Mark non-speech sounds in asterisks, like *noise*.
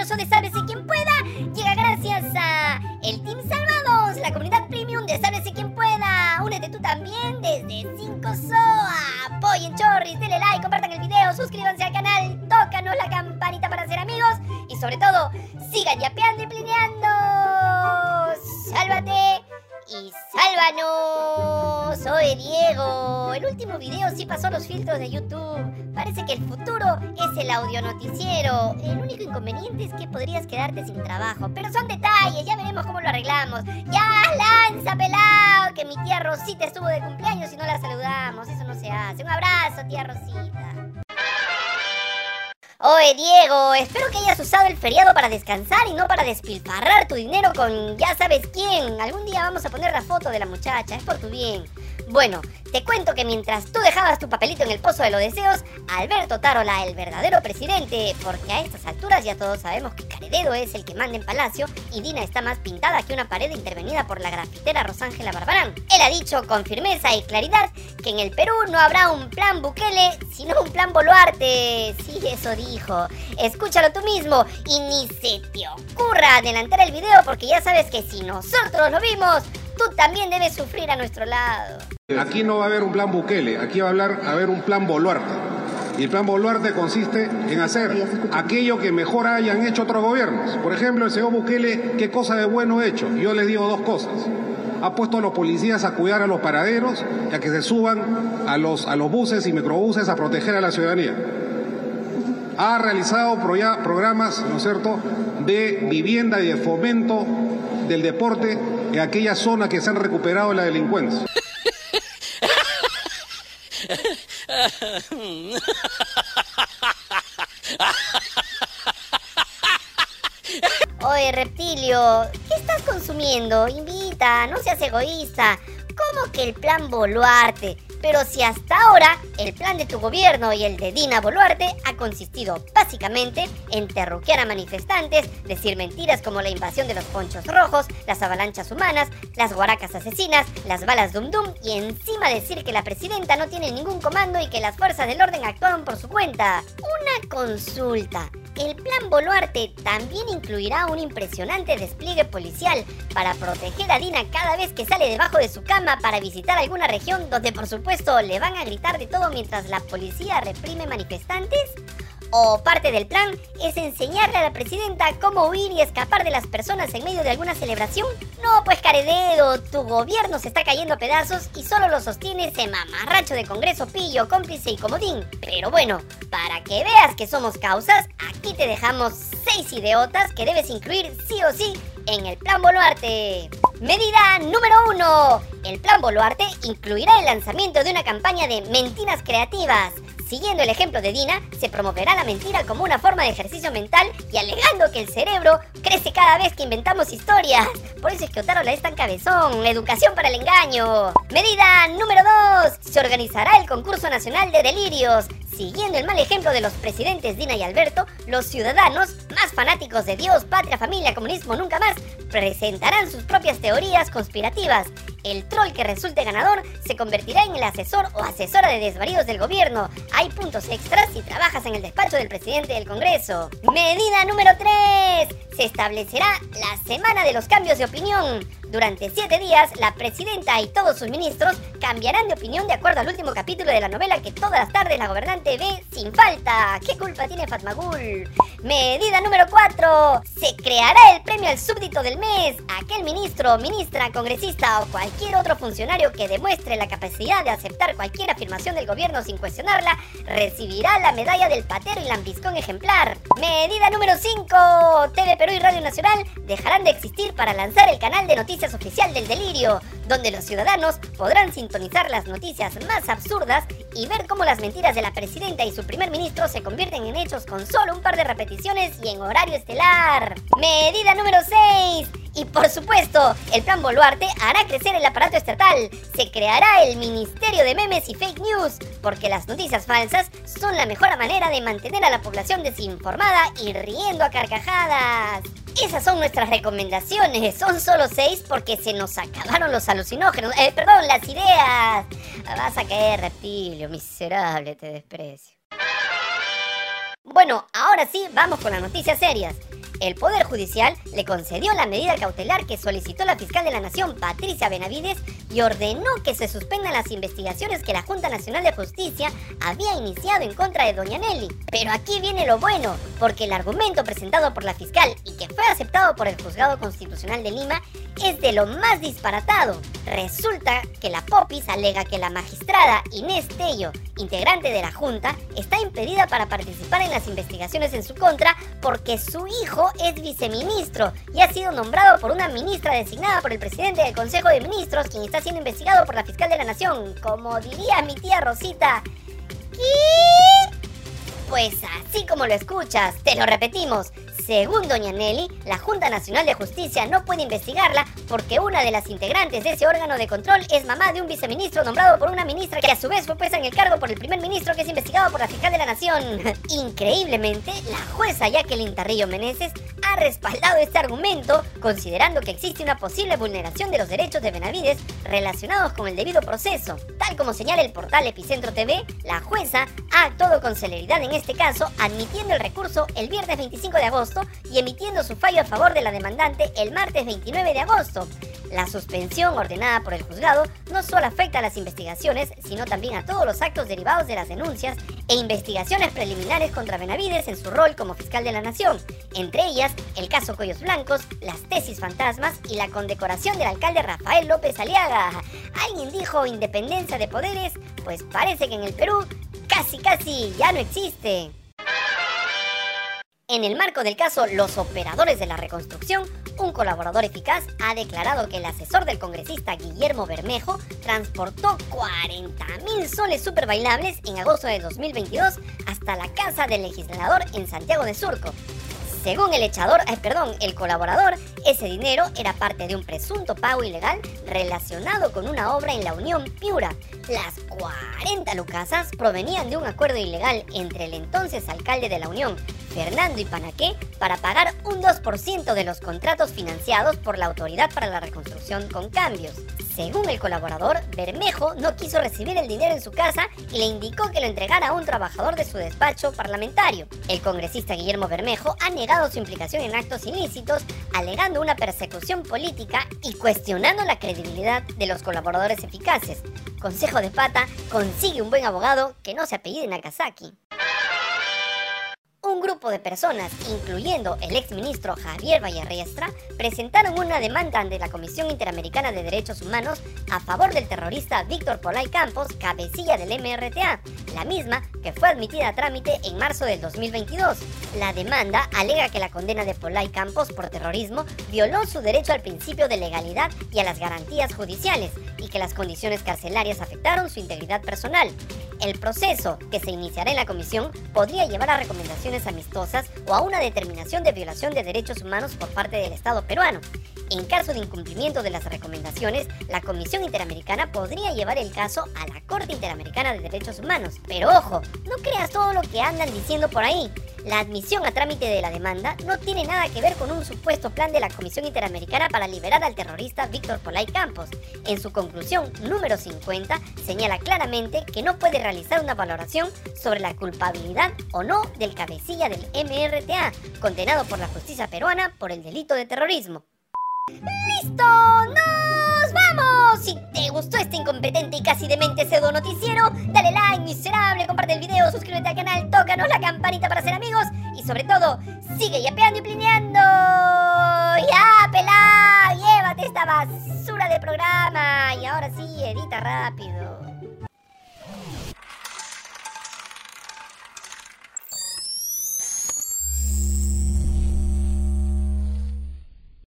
ingenioso de Sálvese quien pueda llega gracias a el Team Salvados, la comunidad premium de Sálvese quien pueda. Únete tú también desde 5 SOA. Apoyen Chorris, denle like, compartan el video, suscríbanse al canal, tócanos la campanita para ser amigos y sobre todo, sigan yapeando y plineando. ¡Sálvate! Y sálvanos. Soy Diego. El último video sí pasó los filtros de YouTube. Parece que el futuro es el audio noticiero. El único inconveniente es que podrías quedarte sin trabajo. Pero son detalles, ya veremos cómo lo arreglamos. Ya, lanza, pelado, que mi tía Rosita estuvo de cumpleaños y no la saludamos. Eso no se hace. Un abrazo, tía Rosita. Oye, Diego, espero que hayas usado el feriado para descansar y no para despilfarrar tu dinero con ya sabes quién. Algún día vamos a poner la foto de la muchacha, es por tu bien. Bueno, te cuento que mientras tú dejabas tu papelito en el pozo de los deseos, Alberto Tarola, el verdadero presidente, porque a estas alturas ya todos sabemos que Carededo es el que manda en Palacio y Dina está más pintada que una pared intervenida por la grafitera Rosángela Barbarán. Él ha dicho con firmeza y claridad que en el Perú no habrá un plan Bukele, sino un plan Boluarte. Sí, eso dijo. Escúchalo tú mismo y ni se te ocurra adelantar el video porque ya sabes que si nosotros lo vimos, tú también debes sufrir a nuestro lado. Aquí no va a haber un plan Bukele, aquí va a, hablar, a haber un plan Boluarte. Y el plan Boluarte consiste en hacer aquello que mejor hayan hecho otros gobiernos. Por ejemplo, el señor Bukele, ¿qué cosa de bueno ha hecho? Yo les digo dos cosas. Ha puesto a los policías a cuidar a los paraderos y a que se suban a los, a los buses y microbuses a proteger a la ciudadanía. Ha realizado programas, ¿no es cierto?, de vivienda y de fomento del deporte en aquellas zonas que se han recuperado la delincuencia. Oye, reptilio, ¿qué estás consumiendo? Invita, no seas egoísta. ¿Cómo que el plan Boluarte? Pero si hasta ahora el plan de tu gobierno y el de Dina Boluarte ha consistido básicamente en terruquear a manifestantes, decir mentiras como la invasión de los ponchos rojos, las avalanchas humanas, las guaracas asesinas, las balas dum dum y encima decir que la presidenta no tiene ningún comando y que las fuerzas del orden actúan por su cuenta. Una consulta. El plan Boluarte también incluirá un impresionante despliegue policial para proteger a Dina cada vez que sale debajo de su cama para visitar alguna región donde por supuesto le van a gritar de todo mientras la policía reprime manifestantes. ¿O parte del plan es enseñarle a la presidenta cómo huir y escapar de las personas en medio de alguna celebración? No, pues carededo, tu gobierno se está cayendo a pedazos y solo lo sostiene ese mamarracho de Congreso pillo, cómplice y comodín. Pero bueno, para que veas que somos causas, aquí te dejamos seis idiotas que debes incluir sí o sí en el Plan Boluarte. Medida número uno. El Plan Boluarte incluirá el lanzamiento de una campaña de mentiras creativas Siguiendo el ejemplo de Dina, se promoverá la mentira como una forma de ejercicio mental y alegando que el cerebro crece cada vez que inventamos historias. Por eso es que Otarola es tan cabezón. Educación para el engaño. Medida número 2. Se organizará el concurso nacional de delirios. Siguiendo el mal ejemplo de los presidentes Dina y Alberto, los ciudadanos, más fanáticos de Dios, patria, familia, comunismo, nunca más, presentarán sus propias teorías conspirativas. El troll que resulte ganador se convertirá en el asesor o asesora de desvaríos del gobierno. Hay puntos extras si trabajas en el despacho del presidente del Congreso. Medida número 3. Se establecerá la semana de los cambios de opinión. Durante siete días, la presidenta y todos sus ministros cambiarán de opinión de acuerdo al último capítulo de la novela que todas las tardes la gobernante ve sin falta. ¿Qué culpa tiene Fatmagul? Medida número 4. Se creará el premio al súbdito del mes. Aquel ministro, ministra, congresista o cualquier otro funcionario que demuestre la capacidad de aceptar cualquier afirmación del gobierno sin cuestionarla, recibirá la medalla del patero y lambiscón ejemplar. Medida número 5. TV Perú y Radio Nacional dejarán de existir para lanzar el canal de noticias Oficial del Delirio, donde los ciudadanos podrán sintonizar las noticias más absurdas y ver cómo las mentiras de la presidenta y su primer ministro se convierten en hechos con solo un par de repeticiones y en horario estelar. Medida número 6. Y por supuesto, el plan Boluarte hará crecer el aparato estatal. Se creará el Ministerio de Memes y Fake News, porque las noticias falsas son la mejor manera de mantener a la población desinformada y riendo a carcajadas. Esas son nuestras recomendaciones. Son solo seis porque se nos acabaron los alucinógenos. Eh, perdón, las ideas. Vas a caer, reptilio. Miserable, te desprecio. Bueno, ahora sí, vamos con las noticias serias. El Poder Judicial le concedió la medida cautelar que solicitó la fiscal de la Nación, Patricia Benavides, y ordenó que se suspendan las investigaciones que la Junta Nacional de Justicia había iniciado en contra de Doña Nelly. Pero aquí viene lo bueno, porque el argumento presentado por la fiscal y que fue aceptado por el Juzgado Constitucional de Lima es de lo más disparatado. Resulta que la Popis alega que la magistrada Inés Tello, integrante de la Junta, está impedida para participar en las investigaciones en su contra porque su hijo es viceministro y ha sido nombrado por una ministra designada por el presidente del Consejo de Ministros, quien está siendo investigado por la fiscal de la Nación. Como diría mi tía Rosita, ¿qué? Pues así como lo escuchas, te lo repetimos. Según Doña Nelly, la Junta Nacional de Justicia no puede investigarla porque una de las integrantes de ese órgano de control es mamá de un viceministro nombrado por una ministra que a su vez fue puesta en el cargo por el primer ministro que es investigado por la fiscal de la Nación. *laughs* Increíblemente, la jueza Jacqueline Tarrillo Meneses respaldado este argumento considerando que existe una posible vulneración de los derechos de Benavides relacionados con el debido proceso. Tal como señala el portal Epicentro TV, la jueza ha actuado con celeridad en este caso, admitiendo el recurso el viernes 25 de agosto y emitiendo su fallo a favor de la demandante el martes 29 de agosto. La suspensión ordenada por el juzgado no solo afecta a las investigaciones, sino también a todos los actos derivados de las denuncias e investigaciones preliminares contra Benavides en su rol como fiscal de la nación, entre ellas el caso Cuellos Blancos, las tesis fantasmas y la condecoración del alcalde Rafael López Aliaga. ¿Alguien dijo independencia de poderes? Pues parece que en el Perú casi casi ya no existe. En el marco del caso Los Operadores de la Reconstrucción, un colaborador eficaz ha declarado que el asesor del congresista Guillermo Bermejo transportó 40 mil soles super bailables en agosto de 2022 hasta la casa del legislador en Santiago de Surco. Según el echador, eh, perdón, el colaborador, ese dinero era parte de un presunto pago ilegal relacionado con una obra en la Unión Piura. Las 40 lucasas provenían de un acuerdo ilegal entre el entonces alcalde de la Unión, Fernando Ipanaqué, para pagar un 2% de los contratos financiados por la Autoridad para la Reconstrucción con cambios. Según el colaborador, Bermejo no quiso recibir el dinero en su casa y le indicó que lo entregara a un trabajador de su despacho parlamentario. El congresista Guillermo Bermejo ha negado su implicación en actos ilícitos, alegando una persecución política y cuestionando la credibilidad de los colaboradores eficaces. Consejo de pata, consigue un buen abogado que no se apellide Nakazaki un grupo de personas, incluyendo el exministro Javier Vallarriestra, presentaron una demanda ante la Comisión Interamericana de Derechos Humanos a favor del terrorista Víctor Polay Campos, cabecilla del MRTA, la misma que fue admitida a trámite en marzo del 2022. La demanda alega que la condena de Polay Campos por terrorismo violó su derecho al principio de legalidad y a las garantías judiciales y que las condiciones carcelarias afectaron su integridad personal. El proceso que se iniciará en la comisión podría llevar a recomendaciones amistosas o a una determinación de violación de derechos humanos por parte del Estado peruano. En caso de incumplimiento de las recomendaciones, la Comisión Interamericana podría llevar el caso a la Corte Interamericana de Derechos Humanos. Pero ojo, no creas todo lo que andan diciendo por ahí. La admisión a trámite de la demanda no tiene nada que ver con un supuesto plan de la Comisión Interamericana para liberar al terrorista Víctor Polay Campos. En su conclusión número 50 señala claramente que no puede realizar una valoración sobre la culpabilidad o no del cabecilla del MRTA, condenado por la justicia peruana por el delito de terrorismo. ¡Listo! ¡Nos vamos! Gustó este incompetente y casi demente pseudo noticiero, dale like, miserable, comparte el video, suscríbete al canal, tócanos la campanita para ser amigos y sobre todo, sigue yapeando y plineando. ¡Ya, pelá! Llévate esta basura de programa y ahora sí, edita rápido.